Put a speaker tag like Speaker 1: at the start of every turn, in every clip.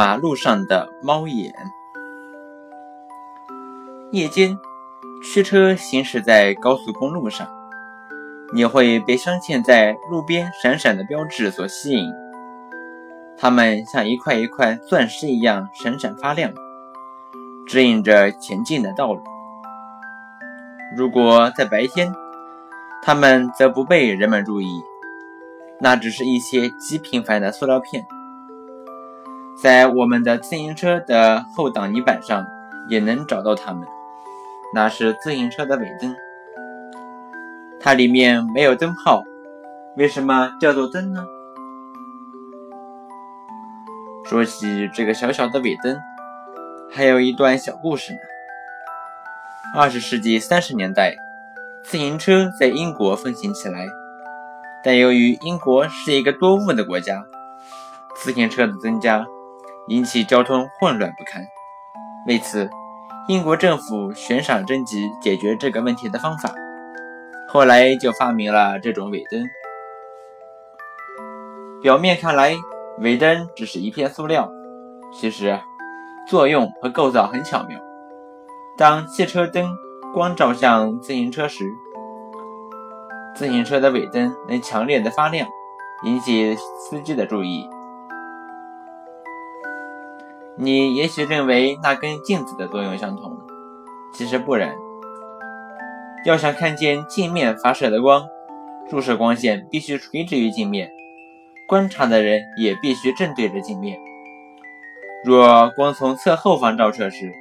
Speaker 1: 马路上的猫眼。夜间，驱车行驶在高速公路上，你会被镶嵌在路边闪闪的标志所吸引，它们像一块一块钻石一样闪闪发亮，指引着前进的道路。如果在白天，它们则不被人们注意，那只是一些极平凡的塑料片。在我们的自行车的后挡泥板上也能找到它们，那是自行车的尾灯。它里面没有灯泡，为什么叫做灯呢？说起这个小小的尾灯，还有一段小故事呢。二十世纪三十年代，自行车在英国风行起来，但由于英国是一个多雾的国家，自行车的增加引起交通混乱不堪。为此，英国政府悬赏征集解决这个问题的方法，后来就发明了这种尾灯。表面看来，尾灯只是一片塑料，其实作用和构造很巧妙。当汽车灯光照向自行车时，自行车的尾灯能强烈的发亮，引起司机的注意。你也许认为那跟镜子的作用相同，其实不然。要想看见镜面发射的光，入射光线必须垂直于镜面，观察的人也必须正对着镜面。若光从侧后方照射时，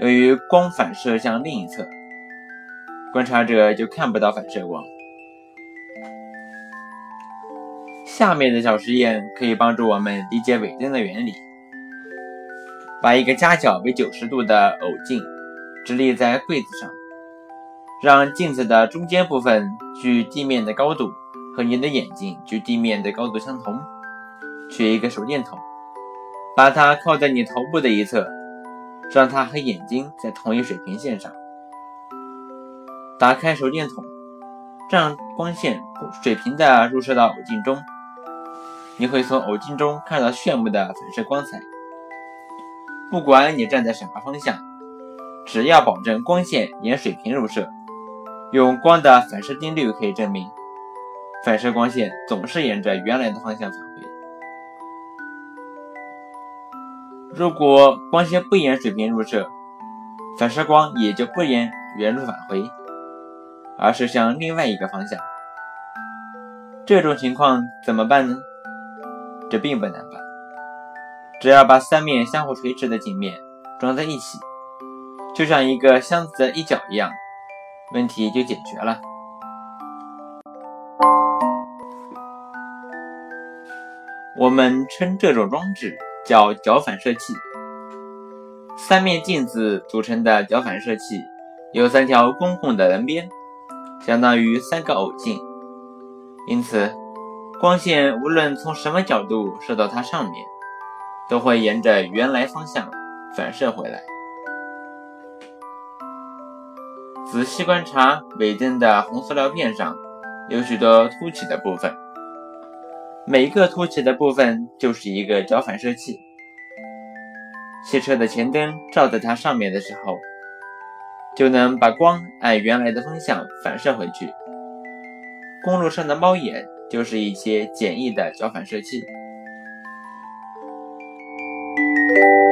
Speaker 1: 由于光反射向另一侧，观察者就看不到反射光。下面的小实验可以帮助我们理解尾灯的原理。把一个夹角为九十度的偶镜直立在柜子上，让镜子的中间部分距地面的高度和你的眼睛距地面的高度相同。取一个手电筒，把它靠在你头部的一侧。让它和眼睛在同一水平线上。打开手电筒，让光线水平的入射到偶镜中。你会从偶镜中看到炫目的反射光彩。不管你站在什么方向，只要保证光线沿水平入射，用光的反射定律可以证明，反射光线总是沿着原来的方向返回。如果光线不沿水平入射，反射光也就不沿原路返回，而是向另外一个方向。这种情况怎么办呢？这并不难办，只要把三面相互垂直的镜面装在一起，就像一个箱子的一角一样，问题就解决了。我们称这种装置。叫角反射器。三面镜子组成的角反射器有三条公共的棱边，相当于三个偶镜，因此光线无论从什么角度射到它上面，都会沿着原来方向反射回来。仔细观察尾灯的红塑料片上，有许多凸起的部分。每一个凸起的部分就是一个角反射器。汽车的前灯照在它上面的时候，就能把光按原来的方向反射回去。公路上的猫眼就是一些简易的角反射器。Thank you.